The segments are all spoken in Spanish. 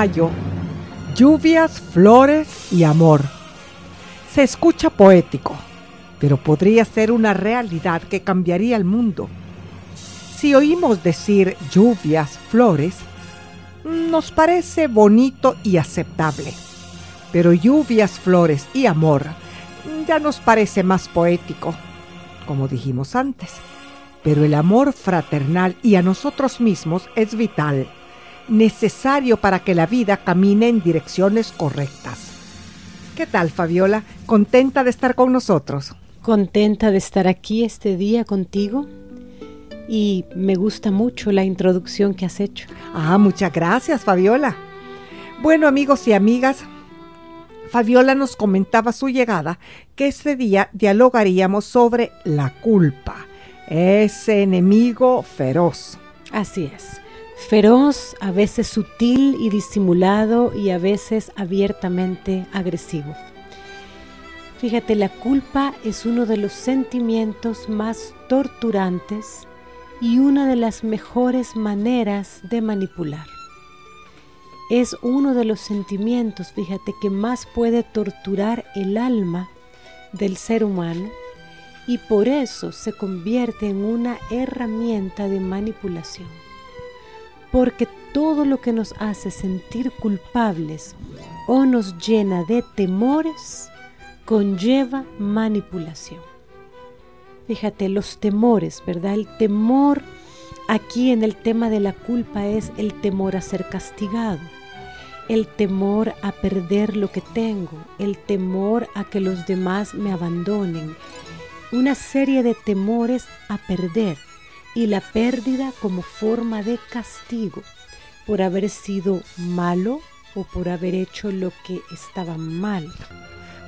Mayo, lluvias, flores y amor. Se escucha poético, pero podría ser una realidad que cambiaría el mundo. Si oímos decir lluvias, flores, nos parece bonito y aceptable. Pero lluvias, flores y amor ya nos parece más poético, como dijimos antes. Pero el amor fraternal y a nosotros mismos es vital necesario para que la vida camine en direcciones correctas. ¿Qué tal, Fabiola? ¿Contenta de estar con nosotros? Contenta de estar aquí este día contigo y me gusta mucho la introducción que has hecho. Ah, muchas gracias, Fabiola. Bueno, amigos y amigas, Fabiola nos comentaba su llegada que este día dialogaríamos sobre la culpa, ese enemigo feroz. Así es feroz, a veces sutil y disimulado y a veces abiertamente agresivo. Fíjate, la culpa es uno de los sentimientos más torturantes y una de las mejores maneras de manipular. Es uno de los sentimientos, fíjate, que más puede torturar el alma del ser humano y por eso se convierte en una herramienta de manipulación porque todo lo que nos hace sentir culpables o nos llena de temores conlleva manipulación. Fíjate, los temores, ¿verdad? El temor aquí en el tema de la culpa es el temor a ser castigado, el temor a perder lo que tengo, el temor a que los demás me abandonen, una serie de temores a perder y la pérdida como forma de castigo por haber sido malo o por haber hecho lo que estaba mal.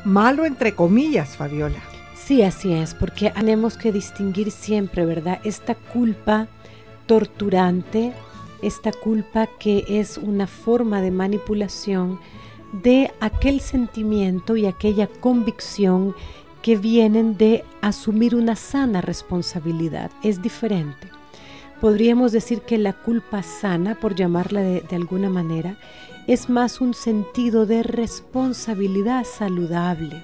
Malo entre comillas, Fabiola. Sí, así es, porque tenemos que distinguir siempre, ¿verdad? Esta culpa torturante, esta culpa que es una forma de manipulación de aquel sentimiento y aquella convicción que vienen de asumir una sana responsabilidad. Es diferente. podríamos decir que la culpa sana, por llamarla de, de alguna manera, es más un sentido de responsabilidad saludable,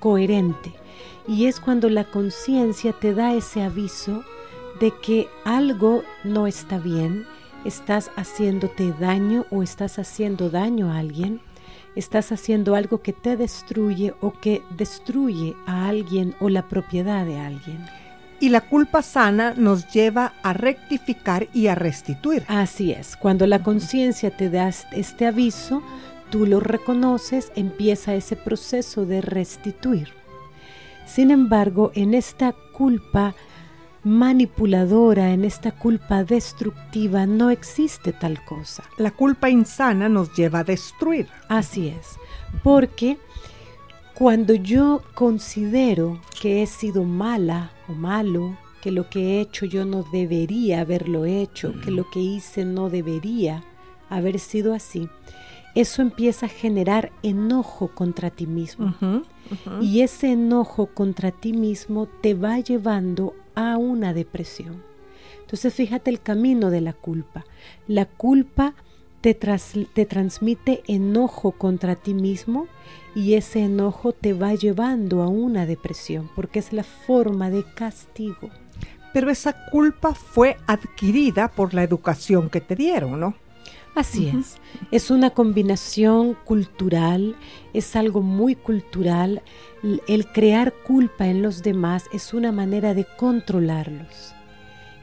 coherente, y es cuando la conciencia te da ese aviso de que algo no está bien, estás haciéndote daño o estás haciendo daño a alguien, estás haciendo algo que te destruye o que destruye a alguien o la propiedad de alguien. Y la culpa sana nos lleva a rectificar y a restituir. Así es, cuando la conciencia te da este aviso, tú lo reconoces, empieza ese proceso de restituir. Sin embargo, en esta culpa manipuladora, en esta culpa destructiva, no existe tal cosa. La culpa insana nos lleva a destruir. Así es, porque cuando yo considero que he sido mala o malo, que lo que he hecho yo no debería haberlo hecho, que lo que hice no debería haber sido así, eso empieza a generar enojo contra ti mismo. Y ese enojo contra ti mismo te va llevando a una depresión. Entonces fíjate el camino de la culpa. La culpa te, te transmite enojo contra ti mismo y ese enojo te va llevando a una depresión porque es la forma de castigo. Pero esa culpa fue adquirida por la educación que te dieron, ¿no? Así es. Es una combinación cultural, es algo muy cultural. El crear culpa en los demás es una manera de controlarlos.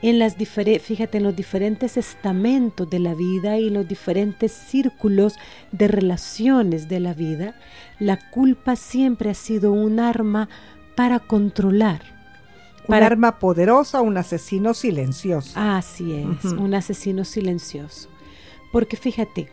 En las fíjate, en los diferentes estamentos de la vida y los diferentes círculos de relaciones de la vida, la culpa siempre ha sido un arma para controlar. Un arma poderosa, un asesino silencioso. Así es, un asesino silencioso. Porque fíjate,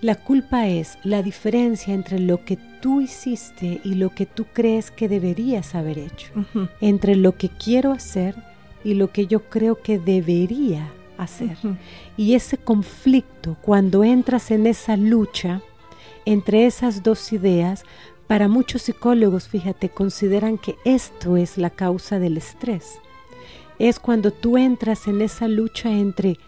la culpa es la diferencia entre lo que tú hiciste y lo que tú crees que deberías haber hecho, entre lo que quiero hacer y lo que yo creo que debería hacer. Y ese conflicto, cuando entras en esa lucha entre esas dos ideas, para muchos psicólogos, fíjate, consideran que esto es la causa del estrés. Es cuando tú entras en esa lucha entre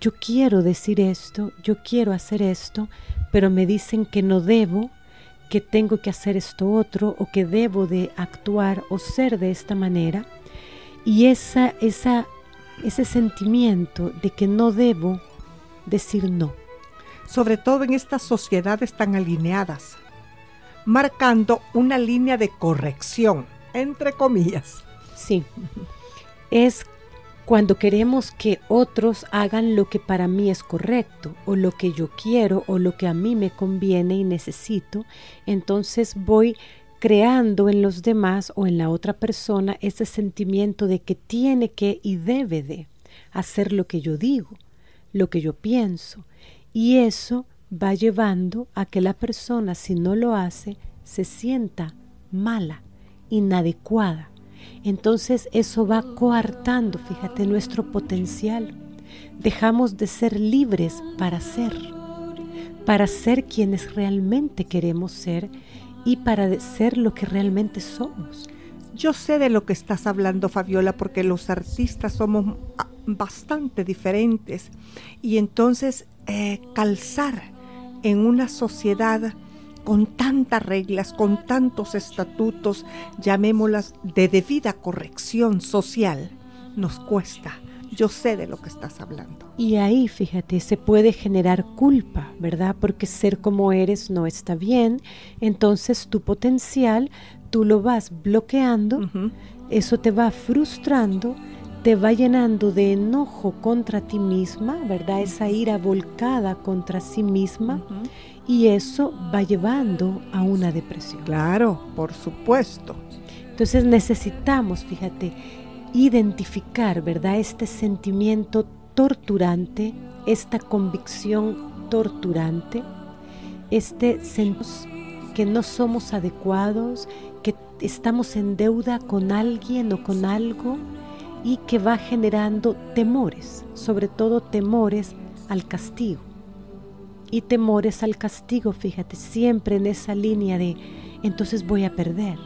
yo quiero decir esto, yo quiero hacer esto, pero me dicen que no debo, que tengo que hacer esto otro o que debo de actuar o ser de esta manera. Y esa, esa, ese sentimiento de que no debo decir no. Sobre todo en estas sociedades tan alineadas, marcando una línea de corrección, entre comillas. Sí, es cuando queremos que otros hagan lo que para mí es correcto o lo que yo quiero o lo que a mí me conviene y necesito, entonces voy creando en los demás o en la otra persona ese sentimiento de que tiene que y debe de hacer lo que yo digo, lo que yo pienso. Y eso va llevando a que la persona, si no lo hace, se sienta mala, inadecuada entonces eso va coartando, fíjate, nuestro potencial. Dejamos de ser libres para ser, para ser quienes realmente queremos ser y para ser lo que realmente somos. Yo sé de lo que estás hablando, Fabiola, porque los artistas somos ah, bastante diferentes y entonces eh, calzar en una sociedad con tantas reglas, con tantos estatutos, llamémoslas de debida corrección social, nos cuesta. Yo sé de lo que estás hablando. Y ahí, fíjate, se puede generar culpa, ¿verdad? Porque ser como eres no está bien. Entonces tu potencial, tú lo vas bloqueando, eso te va frustrando, te va llenando de enojo contra ti misma, ¿verdad? Esa ira volcada contra sí misma y eso va llevando a una depresión. Claro, por supuesto. Entonces necesitamos, fíjate, identificar, ¿verdad? Este sentimiento torturante, esta convicción torturante, este que no somos adecuados, que estamos en deuda con alguien o con algo y que va generando temores, sobre todo temores al castigo y temores al castigo, fíjate, siempre en esa línea de entonces voy a perder,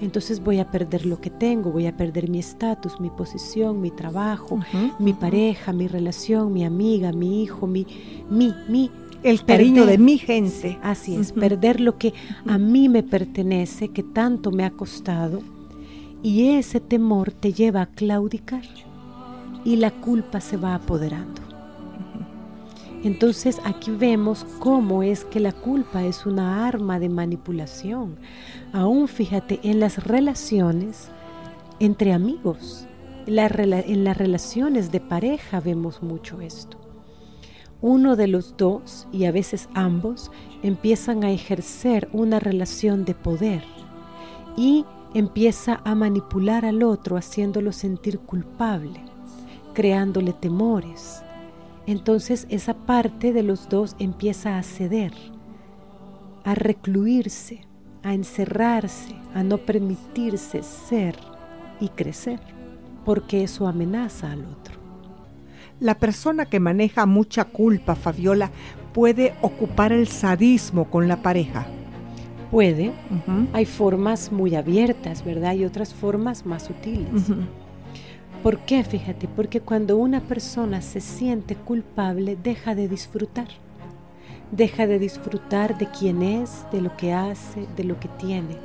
entonces voy a perder lo que tengo, voy a perder mi estatus, mi posición, mi trabajo, mi pareja, mi relación, mi amiga, mi hijo, mi, mi, mi. El cariño de mi gente. Así es, perder lo que a mí me pertenece, que tanto me ha costado. Y ese temor te lleva a claudicar y la culpa se va apoderando. Entonces aquí vemos cómo es que la culpa es una arma de manipulación. Aún fíjate en las relaciones entre amigos, en las relaciones de pareja vemos mucho esto. Uno de los dos, y a veces ambos, empiezan a ejercer una relación de poder y empieza a manipular al otro haciéndolo sentir culpable, creándole temores entonces esa parte de los dos empieza a ceder, a recluirse, a encerrarse, a no permitirse ser y crecer, porque eso amenaza al otro. La persona que maneja mucha culpa, Fabiola, puede ocupar el sadismo con la pareja. Puede. Hay formas muy abiertas, ¿verdad? Y otras formas más sutiles. ¿Por qué? Fíjate, porque cuando una persona se siente culpable, deja de disfrutar. Deja de disfrutar de quién es, de lo que hace, de lo que tiene.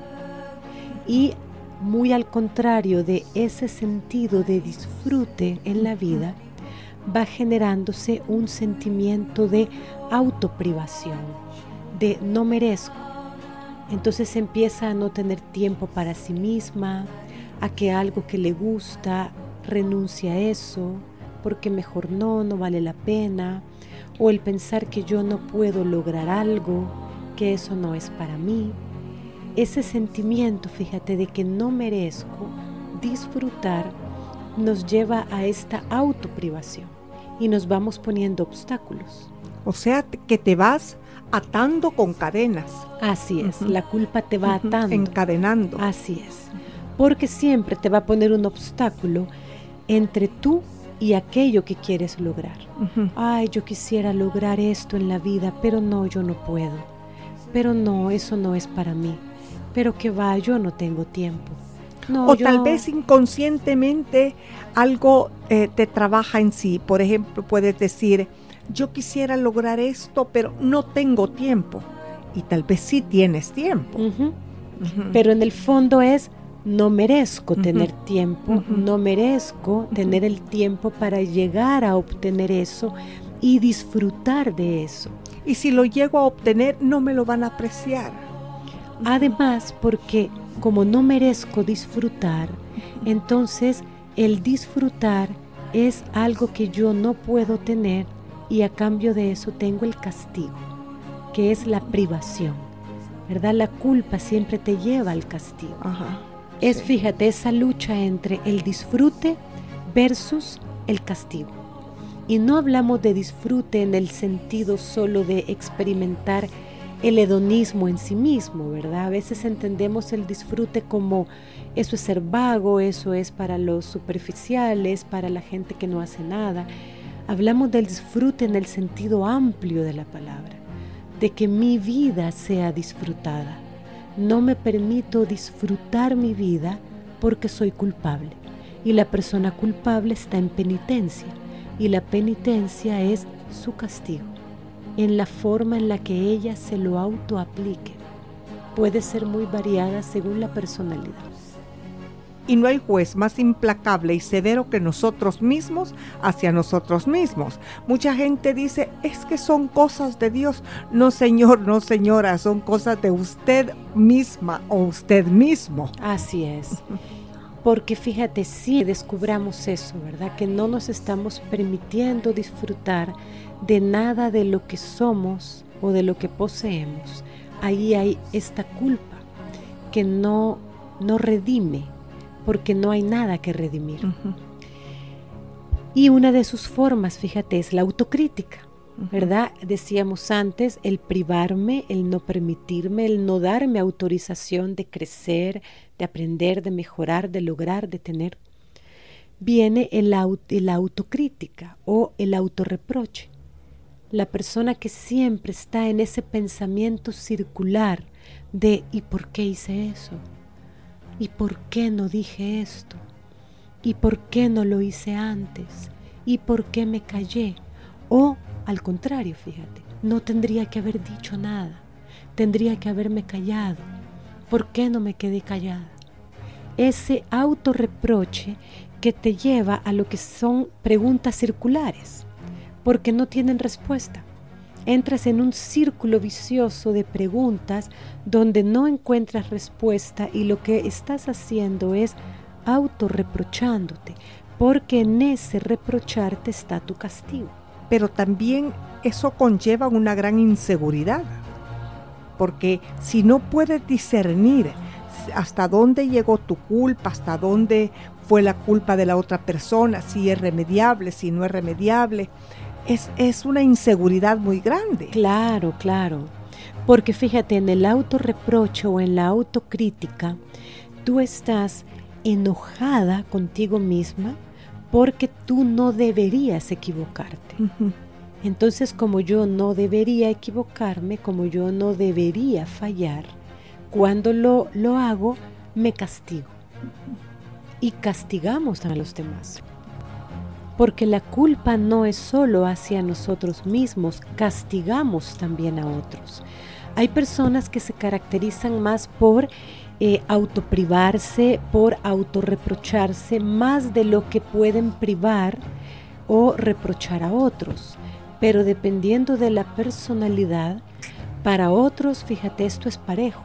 Y muy al contrario de ese sentido de disfrute en la vida, va generándose un sentimiento de autoprivación, de no merezco. Entonces empieza a no tener tiempo para sí misma, a que algo que le gusta renuncia a eso, porque mejor no, no vale la pena, o el pensar que yo no puedo lograr algo, que eso no es para mí. Ese sentimiento, fíjate, de que no merezco disfrutar, nos lleva a esta autoprivación y nos vamos poniendo obstáculos. O sea, que te vas atando con cadenas. Así es, la culpa te va atando. Encadenando. Así es. Porque siempre te va a poner un obstáculo entre tú y aquello que quieres lograr. Ay, yo quisiera lograr esto en la vida, pero no, yo no puedo. Pero no, eso no es para mí. Pero que va, yo no tengo tiempo. o tal vez inconscientemente algo eh, te trabaja en sí. Por ejemplo, puedes decir, yo quisiera lograr esto, pero no tengo tiempo. Y tal vez sí tienes tiempo. Pero en el fondo es, no merezco tener tiempo, no merezco tener el tiempo para llegar a obtener eso y disfrutar de eso. Y si lo llego a obtener, no me lo van a apreciar. Además, porque como no merezco disfrutar, entonces el disfrutar es algo que yo no puedo tener y a cambio de eso tengo el castigo, que es la privación. ¿Verdad? La culpa siempre te lleva al castigo. Ajá. Es, fíjate, esa lucha entre el disfrute versus el castigo. Y no hablamos de disfrute en el sentido solo de experimentar el hedonismo en sí mismo, ¿verdad? A veces entendemos el disfrute como eso es ser vago, eso es para los superficiales, para la gente que no hace nada. Hablamos del disfrute en el sentido amplio de la palabra, de que mi vida sea disfrutada no me permito disfrutar mi vida porque soy culpable. Y la persona culpable está en penitencia. Y la penitencia es su castigo, en la forma en la que ella se lo autoaplique. Puede ser muy variada según la personalidad y no hay juez más implacable y severo que nosotros mismos hacia nosotros mismos. Mucha gente dice, es que son cosas de Dios. No, señor, no, señora, son cosas de usted misma o usted mismo. Así es. Porque fíjate, si descubramos eso, ¿verdad? Que no nos estamos permitiendo disfrutar de nada de lo que somos o de lo que poseemos. Ahí hay esta culpa que no, no redime, porque no hay nada que redimir. Y una de sus formas, fíjate, es la autocrítica, ¿verdad? Decíamos antes, el privarme, el no permitirme, el no darme autorización de crecer, de aprender, de mejorar, de lograr, de tener. Viene el, la autocrítica o el autorreproche. La persona que siempre está en ese pensamiento circular de ¿y por qué hice eso? ¿Y por qué no dije esto? ¿Y por qué no lo hice antes? ¿Y por qué me callé? O al contrario, fíjate, no tendría que haber dicho nada, tendría que haberme callado. ¿Por qué no me quedé callada? Ese autorreproche que te lleva a lo que son preguntas circulares, porque no tienen respuesta. Entras en un círculo vicioso de preguntas donde no encuentras respuesta y lo que estás haciendo es autorreprochándote, porque en ese reprocharte está tu castigo. Pero también eso conlleva una gran inseguridad, porque si no puedes discernir hasta dónde llegó tu culpa, hasta dónde fue la culpa de la otra persona, si es remediable, si no es remediable. Es, es una inseguridad muy grande. Claro, claro. Porque fíjate, en el autorreproche o en la autocrítica, tú estás enojada contigo misma porque tú no deberías equivocarte. Entonces, como yo no debería equivocarme, como yo no debería fallar, cuando lo, lo hago, me castigo y castigamos a los demás. Porque la culpa no es solo hacia nosotros mismos, castigamos también a otros. Hay personas que se caracterizan más por eh, autoprivarse, por autorreprocharse más de lo que pueden privar o reprochar a otros. Pero dependiendo de la personalidad, para otros, fíjate, esto es parejo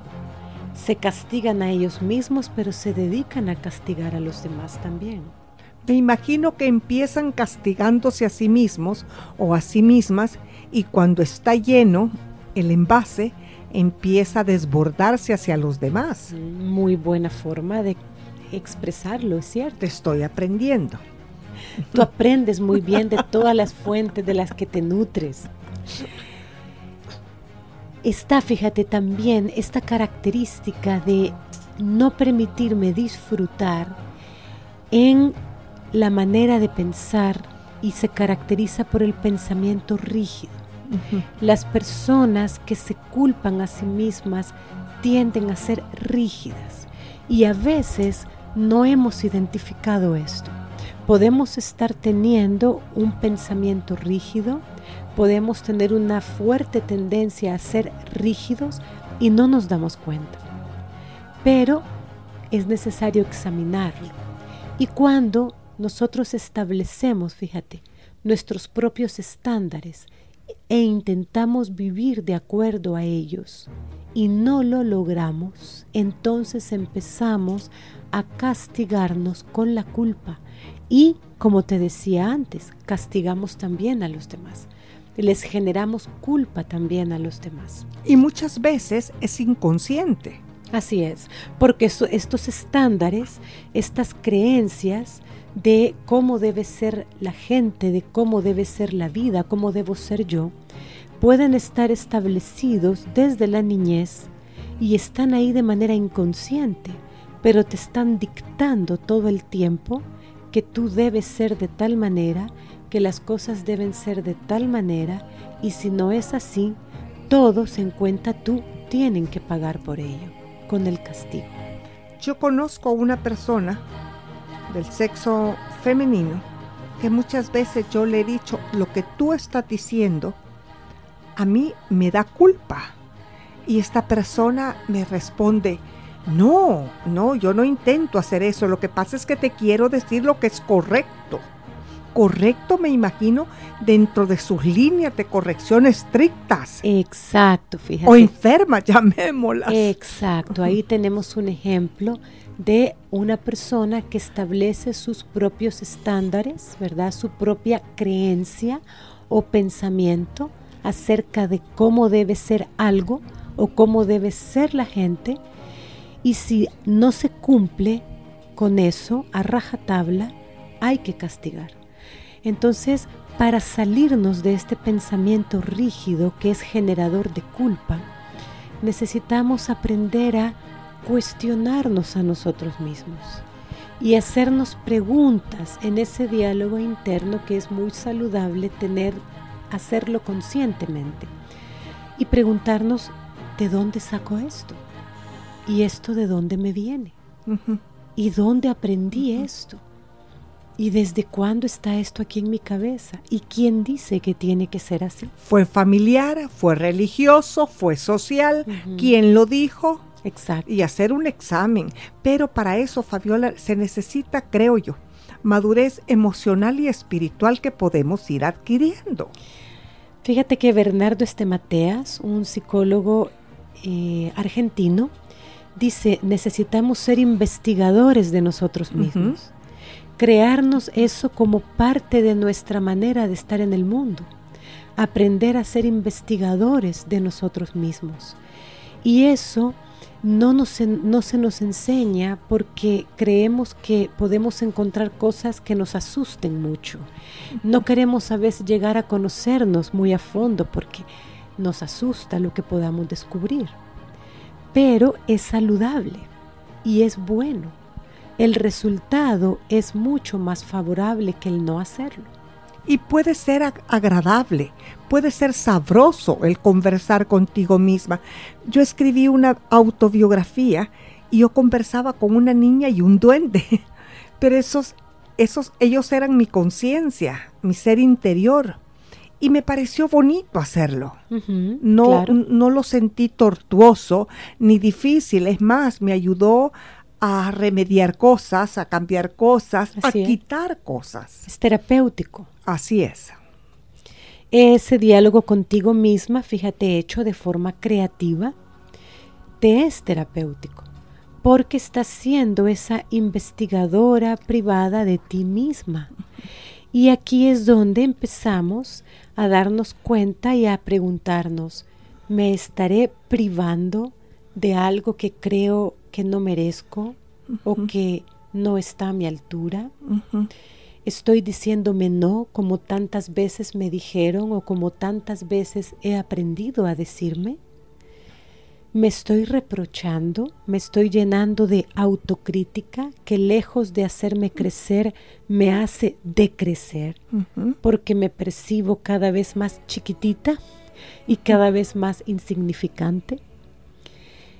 se castigan a ellos mismos, pero se dedican a castigar a los demás también. Me imagino que empiezan castigándose a sí mismos o a sí mismas y cuando está lleno el envase empieza a desbordarse hacia los demás. Muy buena forma de expresarlo, es cierto. Estoy aprendiendo. Tú aprendes muy bien de todas las fuentes de las que te nutres está, fíjate, también esta característica de no permitirme disfrutar en la manera de pensar y se caracteriza por el pensamiento rígido. Las personas que se culpan a sí mismas tienden a ser rígidas y a veces no hemos identificado esto. Podemos estar teniendo un pensamiento rígido, podemos tener una fuerte tendencia a ser rígidos y no nos damos cuenta. Pero es necesario examinarlo. Y cuando nosotros establecemos, fíjate, nuestros propios estándares e intentamos vivir de acuerdo a ellos y no lo logramos, entonces empezamos a castigarnos con la culpa y, como te decía antes, castigamos también a los demás les generamos culpa también a los demás. Y muchas veces es inconsciente. Así es, porque estos estándares, estas creencias de cómo debe ser la gente, de cómo debe ser la vida, cómo debo ser yo, pueden estar establecidos desde la niñez y están ahí de manera inconsciente, pero te están dictando todo el tiempo que tú debes ser de tal manera que las cosas deben ser de tal manera y si no es así, todos en cuenta tú tienen que pagar por ello, con el castigo. Yo conozco a una persona del sexo femenino que muchas veces yo le he dicho, lo que tú estás diciendo, a mí me da culpa. Y esta persona me responde, no, no, yo no intento hacer eso, lo que pasa es que te quiero decir lo que es correcto correcto, me imagino, dentro de sus líneas de corrección estrictas. Exacto, fíjate. O enfermas, llamémoslas. Exacto, ahí tenemos un ejemplo de una persona que establece sus propios estándares, ¿verdad? Su propia creencia o pensamiento acerca de cómo debe ser algo o cómo debe ser la gente. Y si no se cumple con eso a rajatabla, hay que castigar. Entonces, para salirnos de este pensamiento rígido que es generador de culpa, necesitamos aprender a cuestionarnos a nosotros mismos y hacernos preguntas en ese diálogo interno que es muy saludable tener, hacerlo conscientemente y preguntarnos, ¿de dónde saco esto? ¿Y esto de dónde me viene? ¿Y dónde aprendí esto? ¿Y desde cuándo está esto aquí en mi cabeza? ¿Y quién dice que tiene que ser así? Fue familiar, fue religioso, fue social. ¿Quién lo dijo? Exacto. Y hacer un examen. Pero para eso, Fabiola, se necesita, creo yo, madurez emocional y espiritual que podemos ir adquiriendo. Fíjate que Bernardo Estemateas, un psicólogo eh, argentino, dice, necesitamos ser investigadores de nosotros mismos crearnos eso como parte de nuestra manera de estar en el mundo, aprender a ser investigadores de nosotros mismos. Y eso no, nos, no se nos enseña porque creemos que podemos encontrar cosas que nos asusten mucho. No queremos a veces llegar a conocernos muy a fondo porque nos asusta lo que podamos descubrir. Pero es saludable y es bueno el resultado es mucho más favorable que el no hacerlo. Y puede ser agradable, puede ser sabroso el conversar contigo misma. Yo escribí una autobiografía y yo conversaba con una niña y un duende, pero esos, esos, ellos eran mi conciencia, mi ser interior. Y me pareció bonito hacerlo. no, no lo sentí tortuoso ni difícil. Es más, me ayudó a remediar cosas, a cambiar cosas, a quitar cosas. Es terapéutico. Así es. Ese diálogo contigo misma, fíjate, hecho de forma creativa, te es terapéutico, porque estás siendo esa investigadora privada de ti misma. Y aquí es donde empezamos a darnos cuenta y a preguntarnos, ¿me estaré privando de algo que creo que no merezco o que no está a mi altura. Estoy diciéndome no como tantas veces me dijeron o como tantas veces he aprendido a decirme. Me estoy reprochando, me estoy llenando de autocrítica que lejos de hacerme crecer me hace decrecer porque me percibo cada vez más chiquitita y cada vez más insignificante.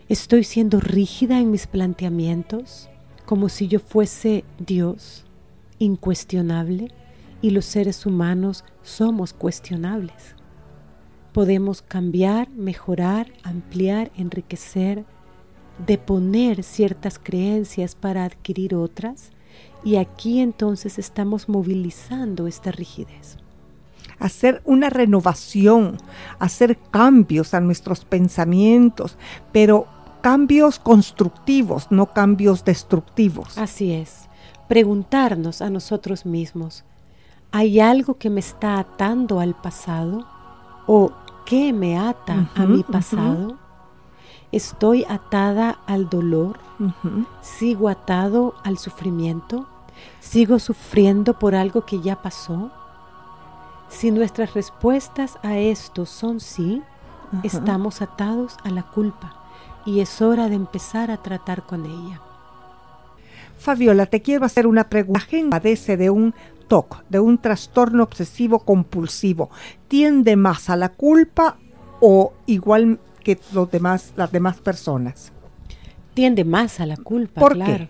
Estoy siendo rígida en mis planteamientos, como si yo fuese Dios, incuestionable, y los seres humanos somos cuestionables. Podemos cambiar, mejorar, ampliar, enriquecer, deponer ciertas creencias para adquirir otras, y aquí entonces estamos movilizando esta rigidez hacer una renovación, hacer cambios a nuestros pensamientos, pero cambios constructivos, no cambios destructivos. Así es. Preguntarnos a nosotros mismos, ¿hay algo que me está atando al pasado? ¿O qué me ata a mi pasado? ¿Estoy atada al dolor? ¿Sigo atado al sufrimiento? ¿Sigo sufriendo por algo que ya pasó? Si nuestras respuestas a esto son sí, estamos atados a la culpa y es hora de empezar a tratar con ella. Fabiola, te quiero hacer una pregunta. La gente padece de un TOC, de un trastorno obsesivo compulsivo. ¿Tiende más a la culpa o igual que los demás, las demás personas? Tiende más a la culpa, ¿Por claro. Qué?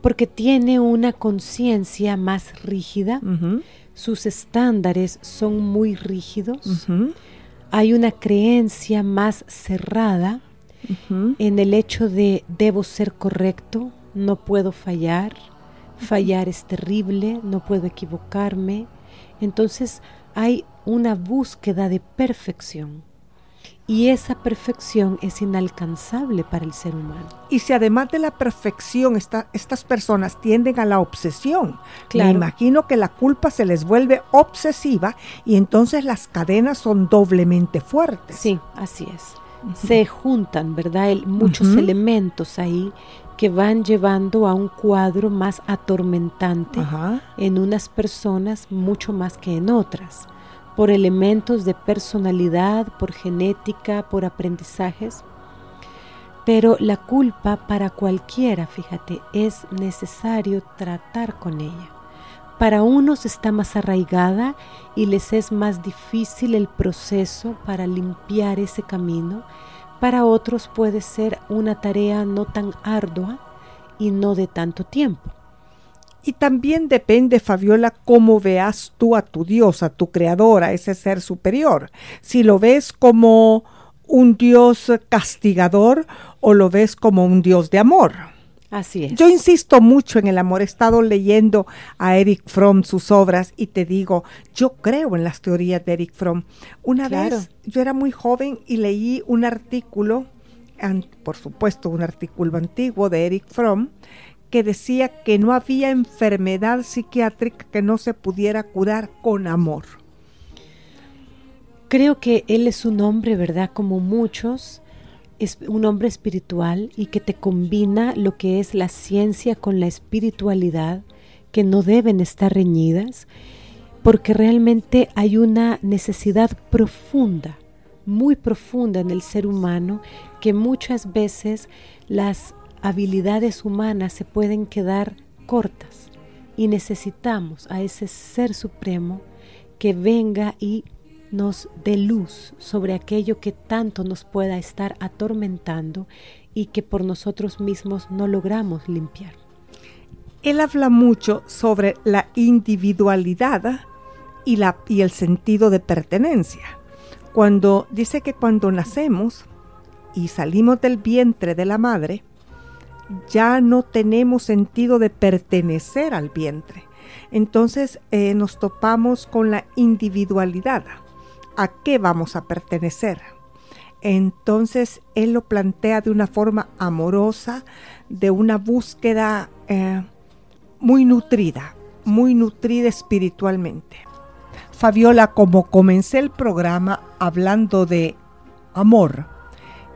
Porque tiene una conciencia más rígida, sus estándares son muy rígidos, hay una creencia más cerrada en el hecho de debo ser correcto, no puedo fallar, fallar es terrible, no puedo equivocarme. Entonces hay una búsqueda de perfección. Y esa perfección es inalcanzable para el ser humano. Y si además de la perfección estas personas tienden a la obsesión, me imagino que la culpa se les vuelve obsesiva y entonces las cadenas son doblemente fuertes. Sí, así es se juntan, ¿verdad? muchos elementos ahí que van llevando a un cuadro más atormentante en unas personas mucho más que en otras, por elementos de personalidad, por genética, por aprendizajes. Pero la culpa para cualquiera, fíjate, es necesario tratar con ella. Para unos está más arraigada y les es más difícil el proceso para limpiar ese camino. Para otros puede ser una tarea no tan ardua y no de tanto tiempo. Y también depende, Fabiola, cómo veas tú a tu Dios, a tu creador, a ese ser superior. Si lo ves como un Dios castigador o lo ves como un Dios de amor. Así es. Yo insisto mucho en el amor. He estado leyendo a Eric Fromm sus obras y te digo, yo creo en las teorías de Eric Fromm. Una Claro. vez yo era muy joven y leí un artículo, por supuesto un artículo antiguo de Eric Fromm, que decía que no había enfermedad psiquiátrica que no se pudiera curar con amor. Creo que él es un hombre, ¿verdad? Como muchos, es un hombre espiritual y que te combina lo que es la ciencia con la espiritualidad, que no deben estar reñidas, porque realmente hay una necesidad profunda, muy profunda en el ser humano, que muchas veces las habilidades humanas se pueden quedar cortas. Y necesitamos a ese ser supremo que venga y nos dé luz sobre aquello que tanto nos pueda estar atormentando y que por nosotros mismos no logramos limpiar. Él habla mucho sobre la individualidad y, la, y el sentido de pertenencia. Cuando dice que cuando nacemos y salimos del vientre de la madre, ya no tenemos sentido de pertenecer al vientre. Entonces eh, nos topamos con la individualidad. ¿A qué vamos a pertenecer? Entonces él lo plantea de una forma amorosa, de una búsqueda eh, muy nutrida, muy nutrida espiritualmente. Fabiola, como comencé el programa hablando de amor,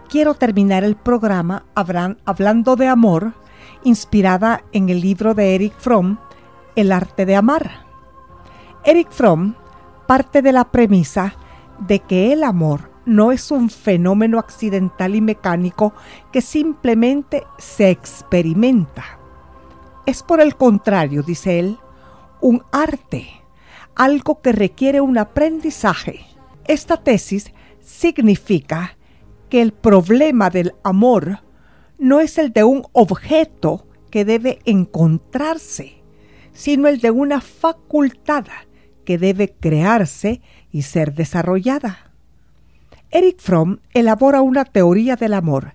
quiero terminar el programa hablan- hablando de amor, inspirada en el libro de Eric Fromm, El arte de amar. Eric Fromm parte de la premisa de que el amor no es un fenómeno accidental y mecánico que simplemente se experimenta. Es por el contrario, dice él, un arte, algo que requiere un aprendizaje. Esta tesis significa que el problema del amor no es el de un objeto que debe encontrarse, sino el de una facultad que debe crearse y ser desarrollada. Eric Fromm elabora una teoría del amor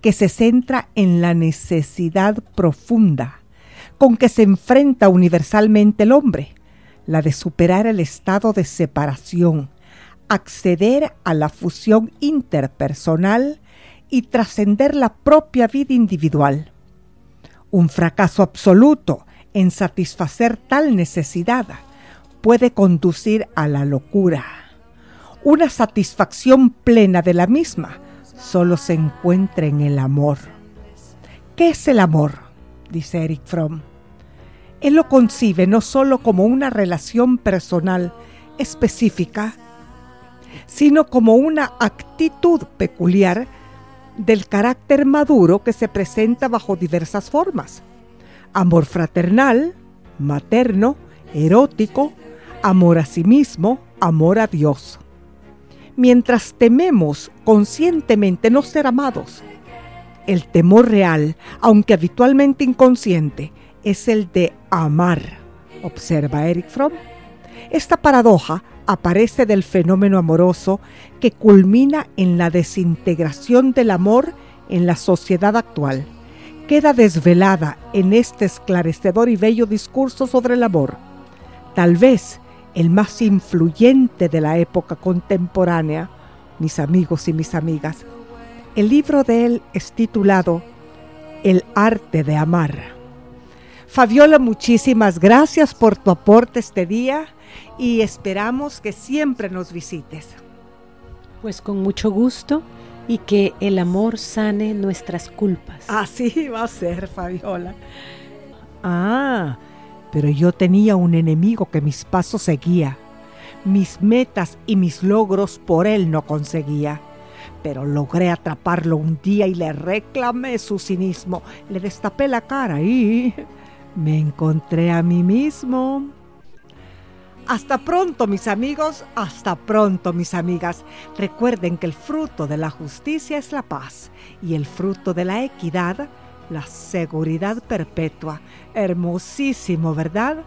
que se centra en la necesidad profunda con que se enfrenta universalmente el hombre, la de superar el estado de separación, acceder a la fusión interpersonal y trascender la propia vida individual. Un fracaso absoluto en satisfacer tal necesidad puede conducir a la locura. Una satisfacción plena de la misma solo se encuentra en el amor. ¿Qué es el amor? dice Eric Fromm. Él lo concibe no solo como una relación personal específica, sino como una actitud peculiar del carácter maduro que se presenta bajo diversas formas. Amor fraternal, materno, erótico, amor a sí mismo, amor a Dios. Mientras tememos conscientemente no ser amados, el temor real, aunque habitualmente inconsciente, es el de amar, observa Eric Fromm. Esta paradoja aparece del fenómeno amoroso que culmina en la desintegración del amor en la sociedad actual. Queda desvelada en este esclarecedor y bello discurso sobre el amor, tal vez el más influyente de la época contemporánea, mis amigos y mis amigas. El libro de él es titulado El arte de amar. Fabiola, muchísimas gracias por tu aporte este día y esperamos que siempre nos visites. Pues con mucho gusto y que el amor sane nuestras culpas. Así va a ser, Fabiola. Ah, pero yo tenía un enemigo que mis pasos seguía. Mis metas y mis logros por él no conseguía. Pero logré atraparlo un día y le reclamé su cinismo. Le destapé la cara y me encontré a mí mismo. Hasta pronto mis amigos, hasta pronto mis amigas. Recuerden que el fruto de la justicia es la paz y el fruto de la equidad La seguridad perpetua. Hermosísimo, ¿verdad?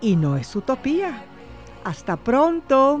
Y no es utopía. Hasta pronto.